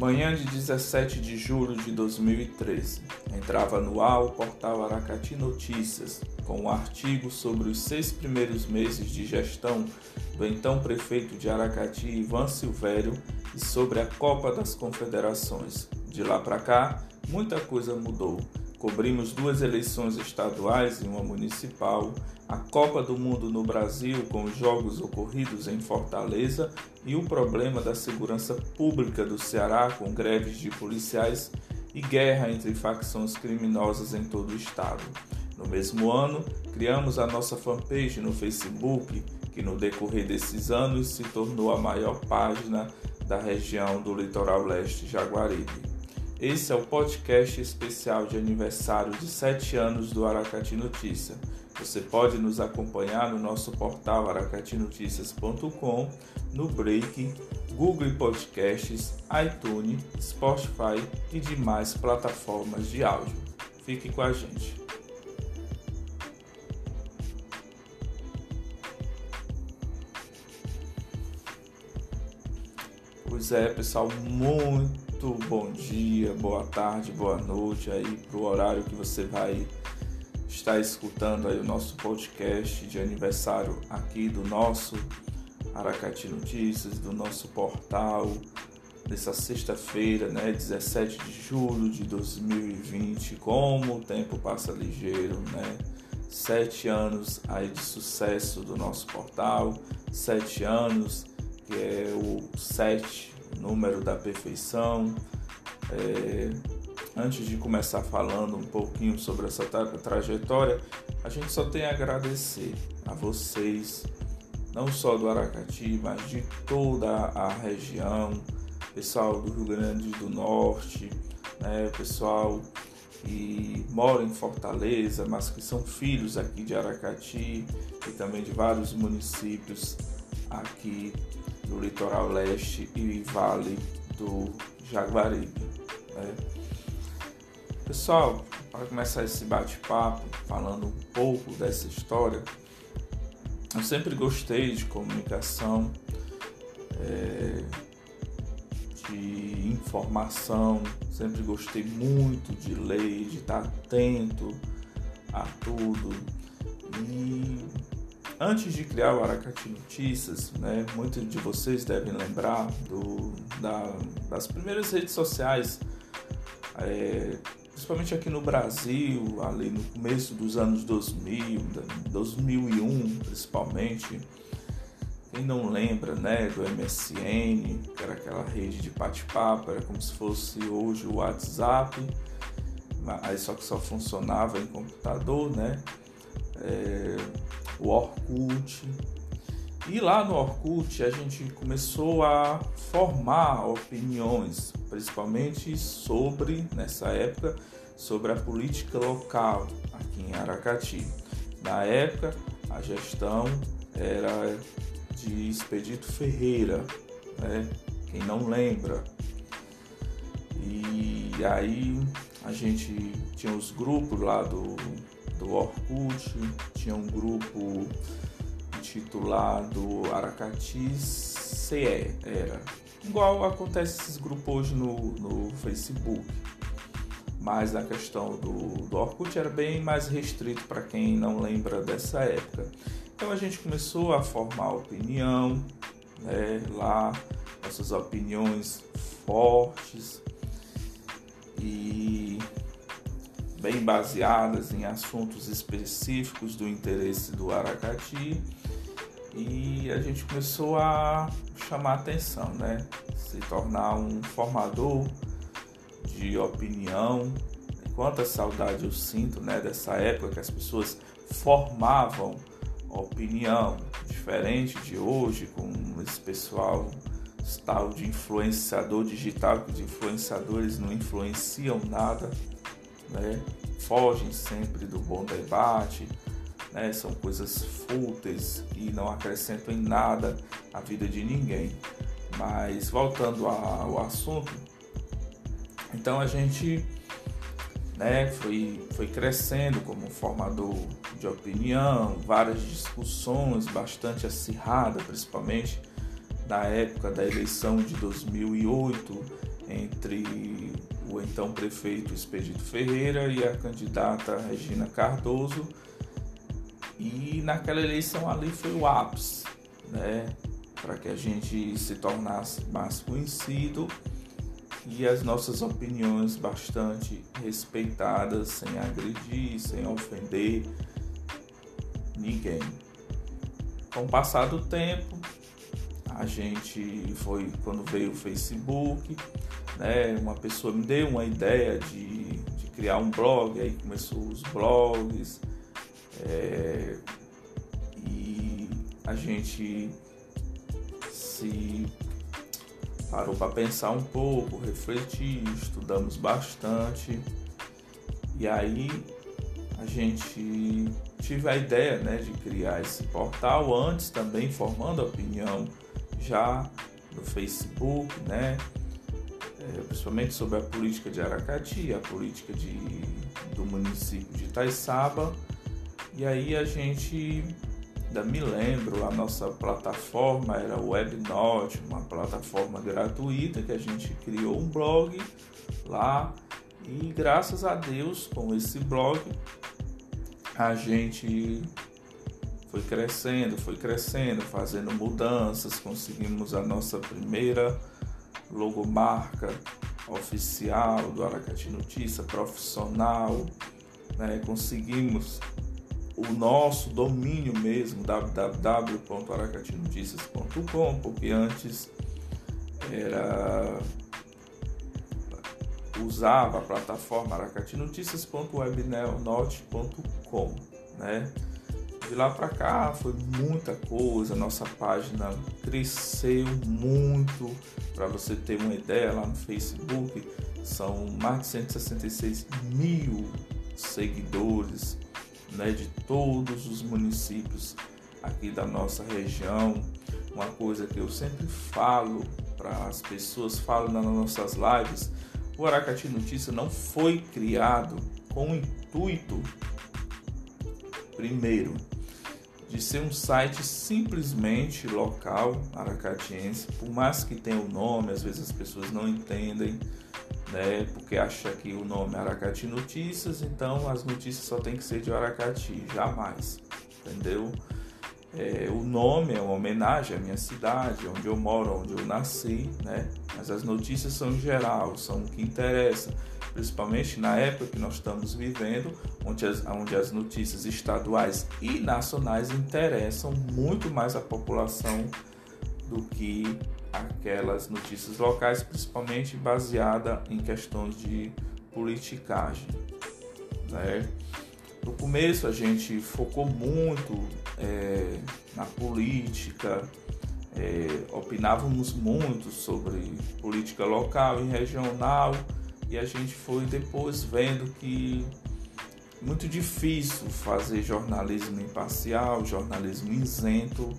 Manhã de 17 de julho de 2013. Entrava no ar o portal Aracati Notícias, com um artigo sobre os seis primeiros meses de gestão do então prefeito de Aracati, Ivan Silvério, e sobre a Copa das Confederações. De lá para cá, muita coisa mudou. Cobrimos duas eleições estaduais e uma municipal, a Copa do Mundo no Brasil com os jogos ocorridos em Fortaleza e o problema da segurança pública do Ceará com greves de policiais e guerra entre facções criminosas em todo o estado. No mesmo ano, criamos a nossa fanpage no Facebook, que no decorrer desses anos se tornou a maior página da região do litoral leste Jaguaribe. Esse é o podcast especial de aniversário de 7 anos do Aracati Notícia. Você pode nos acompanhar no nosso portal aracatinoticias.com, no Break, Google Podcasts, iTunes, Spotify e demais plataformas de áudio. Fique com a gente. Pois é, pessoal, muito muito bom dia, boa tarde, boa noite aí pro horário que você vai estar escutando aí o nosso podcast de aniversário aqui do nosso Aracati Notícias, do nosso portal, dessa sexta-feira, né, 17 de julho de 2020. Como o tempo passa ligeiro, né? Sete anos aí de sucesso do nosso portal, sete anos que é o sete número da perfeição. É, antes de começar falando um pouquinho sobre essa tra trajetória, a gente só tem a agradecer a vocês, não só do Aracati, mas de toda a região, pessoal do Rio Grande do Norte, né, pessoal que mora em Fortaleza, mas que são filhos aqui de Aracati e também de vários municípios aqui do litoral leste e vale do Jaguaribe. Né? Pessoal, para começar esse bate-papo, falando um pouco dessa história, eu sempre gostei de comunicação, é, de informação, sempre gostei muito de ler, de estar atento a tudo. E Antes de criar o Aracati Notícias, né, muitos de vocês devem lembrar do, da, das primeiras redes sociais, é, principalmente aqui no Brasil, ali no começo dos anos 2000, 2001 principalmente. Quem não lembra né, do MSN, que era aquela rede de bate-papo, era como se fosse hoje o WhatsApp, aí só que só funcionava em computador, né? É, o Orkut. E lá no Orkut a gente começou a formar opiniões, principalmente sobre, nessa época, sobre a política local aqui em Aracati. Na época, a gestão era de Expedito Ferreira, né? quem não lembra. E aí a gente tinha os grupos lá do do Orkut, tinha um grupo intitulado Aracati CE, era. Igual acontece esses grupos hoje no, no Facebook. Mas a questão do, do Orkut era bem mais restrito para quem não lembra dessa época. Então a gente começou a formar opinião, né, lá, nossas opiniões fortes. E bem baseadas em assuntos específicos do interesse do Aracati e a gente começou a chamar atenção, né? Se tornar um formador de opinião. Quanta saudade eu sinto, né? Dessa época que as pessoas formavam opinião, diferente de hoje, com esse pessoal tal de influenciador digital, que os influenciadores não influenciam nada né? fogem sempre do bom debate, né? são coisas fúteis e não acrescentam em nada a vida de ninguém. Mas voltando ao assunto, então a gente né, foi, foi crescendo como formador de opinião, várias discussões bastante acirradas, principalmente na época da eleição de 2008 entre o então prefeito Expedito Ferreira e a candidata Regina Cardoso. E naquela eleição ali foi o ápice, né? Para que a gente se tornasse mais conhecido e as nossas opiniões bastante respeitadas, sem agredir, sem ofender ninguém. Com o passar do tempo, a gente foi quando veio o Facebook, né? Uma pessoa me deu uma ideia de, de criar um blog, aí começou os blogs é, e a gente se parou para pensar um pouco, refletir, estudamos bastante e aí a gente tive a ideia né, de criar esse portal antes também formando opinião já no Facebook, né? É, principalmente sobre a política de Aracati, a política de, do município de Itaiçaba. E aí a gente, ainda me lembro, a nossa plataforma era o WebNote, uma plataforma gratuita que a gente criou um blog lá. E graças a Deus, com esse blog, a gente foi crescendo, foi crescendo, fazendo mudanças, conseguimos a nossa primeira logomarca oficial do Aracati Notícia, profissional, né? conseguimos o nosso domínio mesmo, www.aracatinoticias.com, porque antes era usava a plataforma aracatinoticias.webnote.com, né? De lá para cá foi muita coisa, nossa página cresceu muito. Para você ter uma ideia, lá no Facebook são mais de 166 mil seguidores né, de todos os municípios aqui da nossa região. Uma coisa que eu sempre falo para as pessoas, falo nas nossas lives, o Aracati Notícia não foi criado com o intuito, primeiro, de ser um site simplesmente local aracatiense, por mais que tenha o nome, às vezes as pessoas não entendem, né, porque acha que o nome é Aracati Notícias, então as notícias só tem que ser de Aracati, jamais, entendeu? É, o nome é uma homenagem à minha cidade, onde eu moro, onde eu nasci, né? Mas as notícias são em geral, são o que interessa principalmente na época que nós estamos vivendo, onde as, onde as notícias estaduais e nacionais interessam muito mais a população do que aquelas notícias locais, principalmente baseada em questões de politicagem. Né? No começo a gente focou muito é, na política, é, opinávamos muito sobre política local e regional e a gente foi depois vendo que muito difícil fazer jornalismo imparcial, jornalismo isento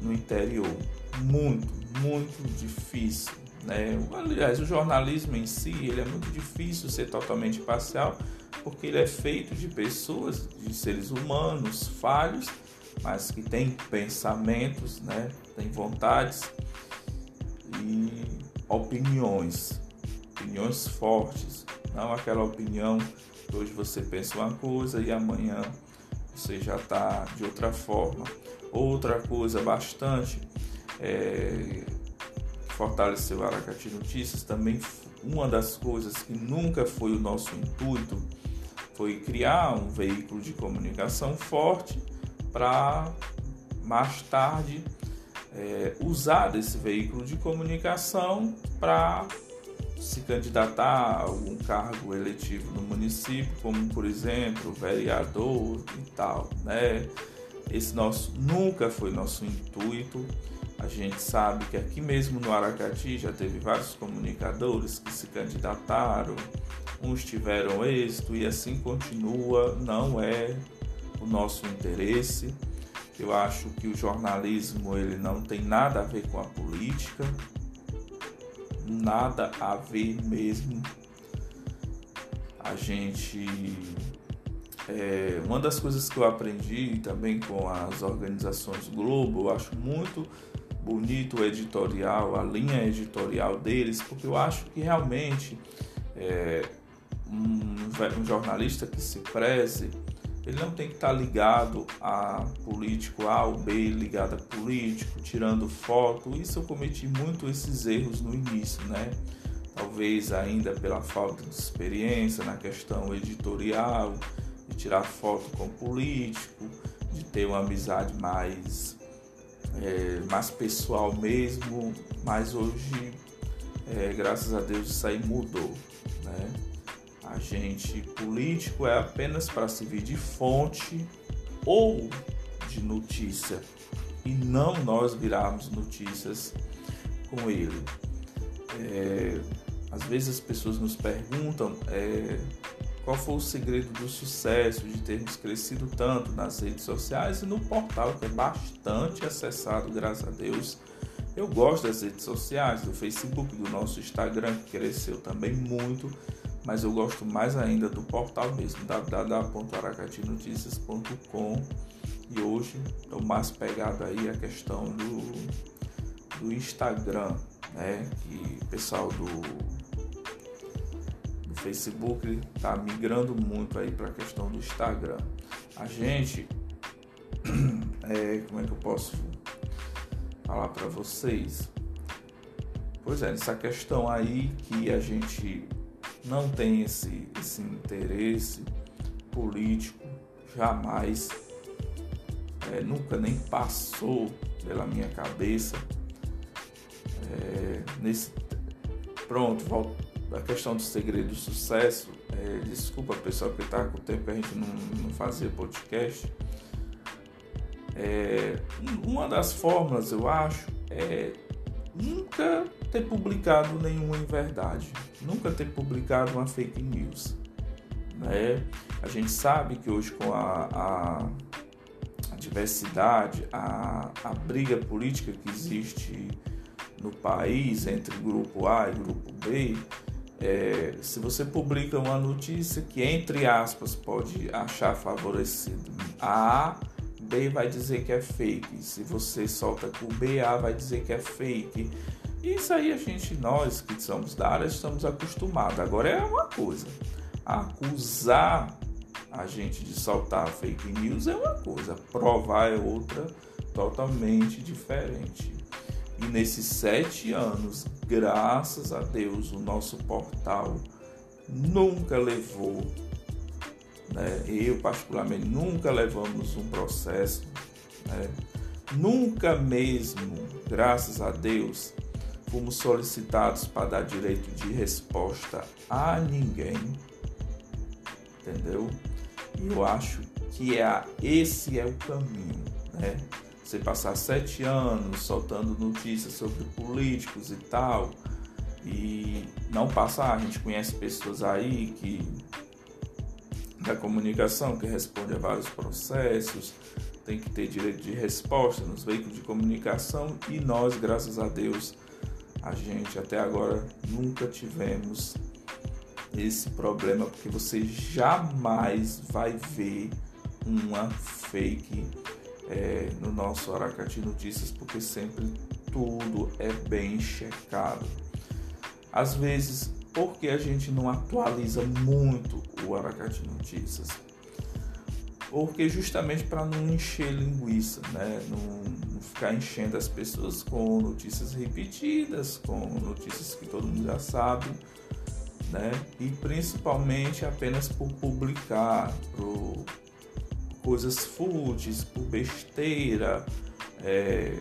no interior. Muito, muito difícil. Né? Aliás, o jornalismo em si ele é muito difícil ser totalmente parcial, porque ele é feito de pessoas, de seres humanos falhos, mas que têm pensamentos, né? têm vontades e opiniões opiniões fortes, não aquela opinião que hoje você pensa uma coisa e amanhã você já está de outra forma. Outra coisa bastante é, que fortaleceu a Aracati Notícias também uma das coisas que nunca foi o nosso intuito foi criar um veículo de comunicação forte para mais tarde é, usar desse veículo de comunicação para se candidatar a algum cargo eletivo no município, como por exemplo vereador e tal, né? Esse nosso nunca foi nosso intuito. A gente sabe que aqui mesmo no Aracati já teve vários comunicadores que se candidataram, uns tiveram êxito e assim continua. Não é o nosso interesse. Eu acho que o jornalismo ele não tem nada a ver com a política nada a ver mesmo. A gente. É, uma das coisas que eu aprendi também com as organizações Globo, eu acho muito bonito o editorial, a linha editorial deles, porque eu acho que realmente é, um, um jornalista que se preze, ele não tem que estar ligado a político A ou B, ligado a político, tirando foto. Isso eu cometi muito esses erros no início, né? Talvez ainda pela falta de experiência na questão editorial, de tirar foto com político, de ter uma amizade mais, é, mais pessoal mesmo, mas hoje, é, graças a Deus, isso aí mudou. Né? Agente político é apenas para servir de fonte ou de notícia e não nós virarmos notícias com ele. É, às vezes as pessoas nos perguntam é, qual foi o segredo do sucesso de termos crescido tanto nas redes sociais e no portal, que é bastante acessado, graças a Deus. Eu gosto das redes sociais, do Facebook, do nosso Instagram, que cresceu também muito, mas eu gosto mais ainda do portal mesmo, www.aracatinoticias.com. E hoje estou mais pegado aí a questão do, do Instagram, né? Que o pessoal do Facebook está migrando muito aí para a questão do Instagram. A gente, é, como é que eu posso falar para vocês? Pois é, essa questão aí que a gente não tem esse, esse interesse político, jamais, é, nunca nem passou pela minha cabeça. É, nesse, pronto, volto, da questão do segredo do sucesso, é, desculpa pessoal que está com o tempo que a gente não, não fazia podcast. É, uma das fórmulas, eu acho, é nunca ter publicado nenhuma verdade, nunca ter publicado uma fake news. Né? A gente sabe que hoje com a, a, a diversidade, a, a briga política que existe no país entre grupo A e grupo B, é, se você publica uma notícia que, entre aspas, pode achar favorecido a B vai dizer que é fake. Se você solta com B, A vai dizer que é fake. Isso aí a gente, nós que somos da área, estamos acostumados. Agora é uma coisa. Acusar a gente de soltar fake news é uma coisa, provar é outra totalmente diferente. E nesses sete anos, graças a Deus, o nosso portal nunca levou, né? eu particularmente nunca levamos um processo, né? nunca mesmo, graças a Deus, fomos solicitados para dar direito de resposta a ninguém, entendeu? E eu acho que é, esse é o caminho, né? Você passar sete anos soltando notícias sobre políticos e tal, e não passar, a gente conhece pessoas aí que da comunicação que responde a vários processos, tem que ter direito de resposta nos veículos de comunicação e nós, graças a Deus, a gente até agora nunca tivemos esse problema, porque você jamais vai ver uma fake é, no nosso Aracati Notícias, porque sempre tudo é bem checado. Às vezes, porque a gente não atualiza muito o Aracati Notícias? Porque justamente para não encher linguiça, né? Não, ficar enchendo as pessoas com notícias repetidas, com notícias que todo mundo já sabe, né? E principalmente apenas por publicar, por coisas fúteis, por besteira. É,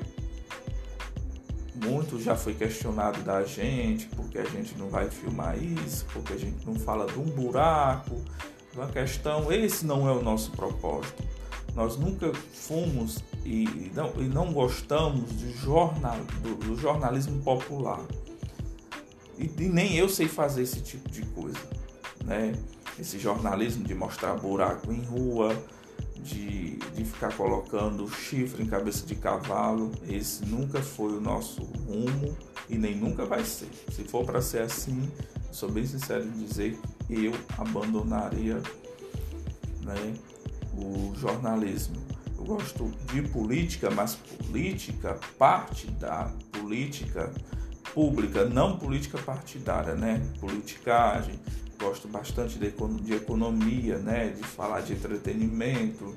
muito já foi questionado da gente, porque a gente não vai filmar isso, porque a gente não fala de um buraco, uma questão. Esse não é o nosso propósito. Nós nunca fomos e não, e não gostamos de jornal, do, do jornalismo popular. E, e, nem eu sei fazer esse tipo de coisa. Né? Esse jornalismo de mostrar buraco em rua, de, de ficar colocando chifre em cabeça de cavalo. Esse nunca foi o nosso rumo e nem nunca vai ser. Se for para ser assim, sou bem sincero em dizer que eu abandonaria né, o jornalismo. Gosto de política, mas política parte da política pública, não política partidária, né? Politicagem. Gosto bastante de, de economia, né? De falar de entretenimento,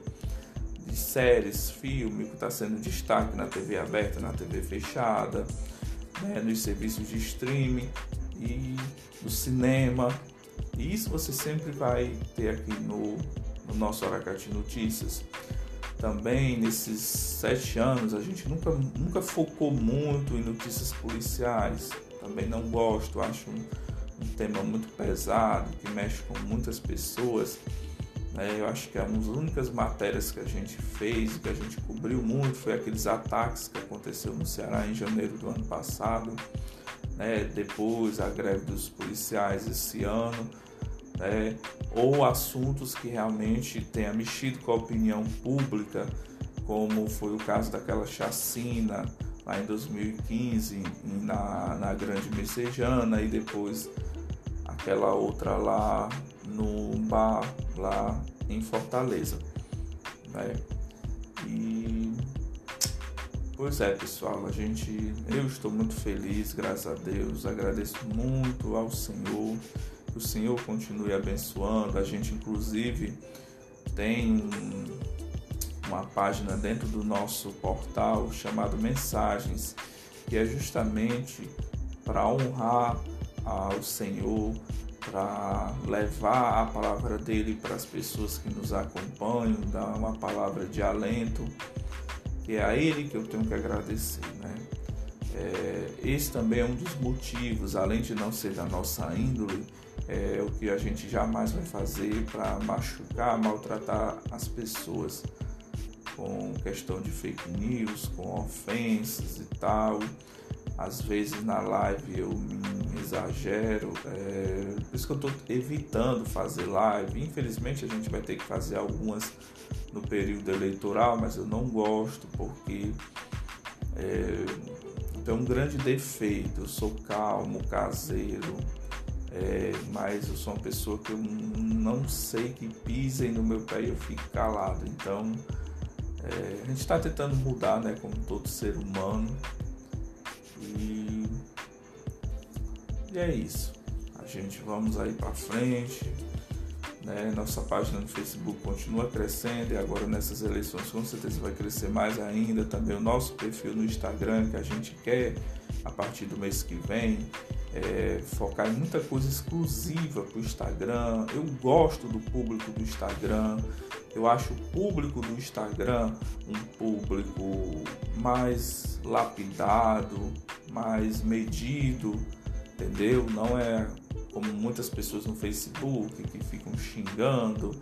de séries, filme que está sendo destaque na TV aberta, na TV fechada, né? nos serviços de streaming e no cinema. E isso você sempre vai ter aqui no, no nosso Aracati Notícias. Também nesses sete anos a gente nunca, nunca focou muito em notícias policiais. Também não gosto, acho um, um tema muito pesado que mexe com muitas pessoas. É, eu acho que uma das únicas matérias que a gente fez, que a gente cobriu muito, foi aqueles ataques que aconteceu no Ceará em janeiro do ano passado. Né? Depois a greve dos policiais esse ano né, ou assuntos que realmente tenha mexido com a opinião pública, como foi o caso daquela chacina lá em 2015 na, na Grande Messejana e depois aquela outra lá no bar lá em Fortaleza. Né? E pois é pessoal, a gente eu estou muito feliz, graças a Deus, agradeço muito ao Senhor o Senhor continue abençoando. A gente, inclusive, tem uma página dentro do nosso portal chamado Mensagens, que é justamente para honrar ao Senhor, para levar a palavra dele para as pessoas que nos acompanham, dar uma palavra de alento, é a ele que eu tenho que agradecer, né? É, esse também é um dos motivos, além de não ser da nossa índole, é o que a gente jamais vai fazer para machucar, maltratar as pessoas com questão de fake news, com ofensas e tal. Às vezes na live eu me exagero, é, por isso que eu estou evitando fazer live. Infelizmente a gente vai ter que fazer algumas no período eleitoral, mas eu não gosto porque é, tem um grande defeito. Eu sou calmo, caseiro, é, mas eu sou uma pessoa que eu não sei que pisem no meu pé e eu fico calado. Então é, a gente está tentando mudar, né, como todo ser humano. E, e é isso. A gente vamos aí para frente. Né? Nossa página no Facebook continua crescendo e agora nessas eleições com certeza vai crescer mais ainda. Também o nosso perfil no Instagram que a gente quer a partir do mês que vem é, focar em muita coisa exclusiva para o Instagram. Eu gosto do público do Instagram. Eu acho o público do Instagram um público mais lapidado, mais medido, entendeu? Não é como muitas pessoas no Facebook que ficam xingando,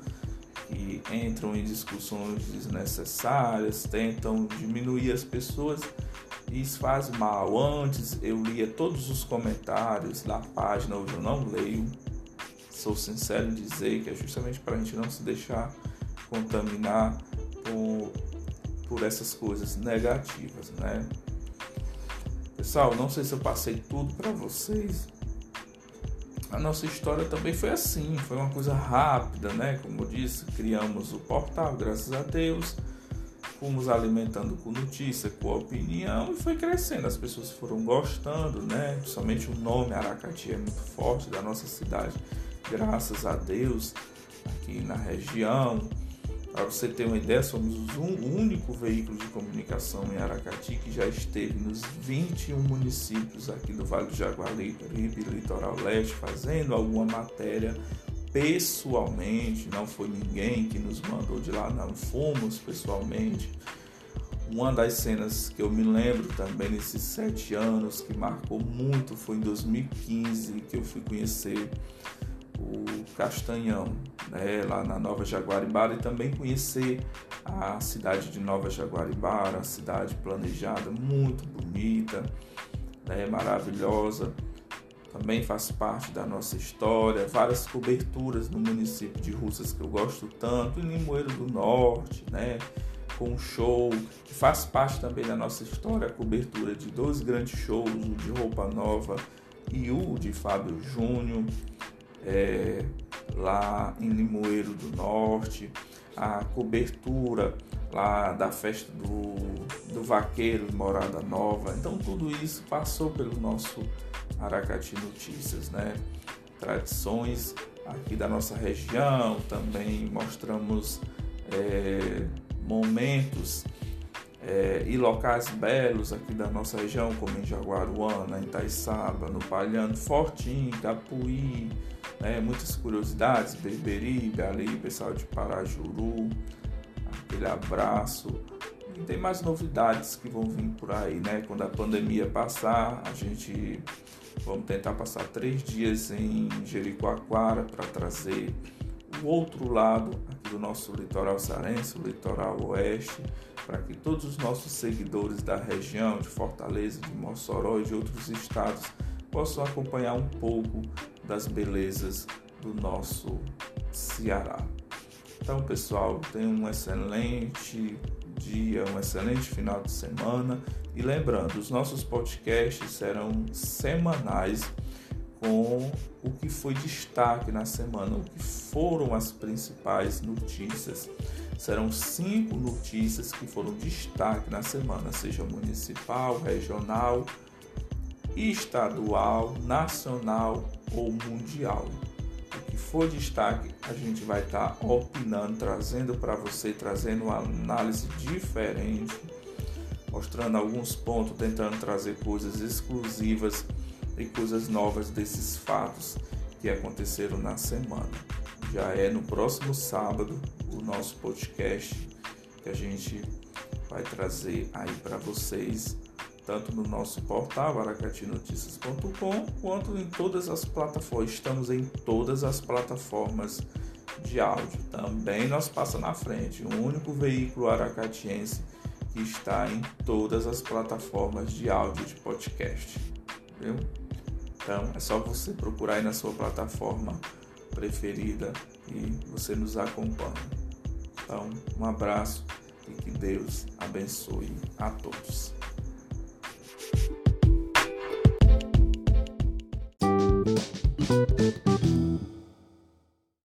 que entram em discussões desnecessárias, tentam diminuir as pessoas isso faz mal. Antes eu lia todos os comentários da página, hoje eu não leio. Sou sincero em dizer que é justamente para a gente não se deixar contaminar por, por essas coisas negativas, né? Pessoal, não sei se eu passei tudo para vocês. A nossa história também foi assim, foi uma coisa rápida, né? Como eu disse, criamos o portal, graças a Deus fomos alimentando com notícia, com opinião e foi crescendo. As pessoas foram gostando, né? Somente o nome Aracati é muito forte da nossa cidade, graças a Deus, aqui na região. Para você ter uma ideia, somos o único veículo de comunicação em Aracati que já esteve nos 21 municípios aqui do Vale do Jaguaribe, Litoral Leste, fazendo alguma matéria pessoalmente, não foi ninguém que nos mandou de lá, não fomos pessoalmente. Uma das cenas que eu me lembro também nesses sete anos que marcou muito foi em 2015 que eu fui conhecer o Castanhão, né, lá na Nova Jaguaribara e também conhecer a cidade de Nova Jaguaribara, a cidade planejada, muito bonita, né, maravilhosa também faz parte da nossa história, várias coberturas no município de Russas que eu gosto tanto, em Limoeiro do Norte, né? Com um show que faz parte também da nossa história, a cobertura de dois grandes shows, o de Roupa Nova e o de Fábio Júnior, é, lá em Limoeiro do Norte, a cobertura lá da festa do, do vaqueiro Morada Nova. Então tudo isso passou pelo nosso Aracati Notícias, né? Tradições aqui da nossa região, também mostramos é, momentos é, e locais belos aqui da nossa região, como em Jaguaruana, em Itaiçaba, no Palhano, Fortim, Capuí, né, muitas curiosidades, Beberibe, ali, pessoal de Parajuru, aquele abraço. E tem mais novidades que vão vir por aí, né? Quando a pandemia passar, a gente vamos tentar passar três dias em Jericoacoara para trazer o outro lado aqui do nosso litoral sarense, o litoral oeste, para que todos os nossos seguidores da região de Fortaleza, de Mossoró e de outros estados possam acompanhar um pouco das belezas do nosso Ceará. Então, pessoal, tenham um excelente dia, um excelente final de semana. E lembrando, os nossos podcasts serão semanais com o que foi destaque na semana, o que foram as principais notícias. Serão cinco notícias que foram destaque na semana, seja municipal, regional, estadual, nacional ou mundial. O que for destaque, a gente vai estar tá opinando, trazendo para você, trazendo uma análise diferente, mostrando alguns pontos, tentando trazer coisas exclusivas e coisas novas desses fatos que aconteceram na semana. Já é no próximo sábado o nosso podcast que a gente vai trazer aí para vocês, tanto no nosso portal aracatinoticias.com quanto em todas as plataformas. Estamos em todas as plataformas de áudio. Também nós passa na frente, o único veículo aracatiense que está em todas as plataformas de áudio de podcast. Viu? Então é só você procurar aí na sua plataforma preferida e você nos acompanha. Então, um abraço e que Deus abençoe a todos.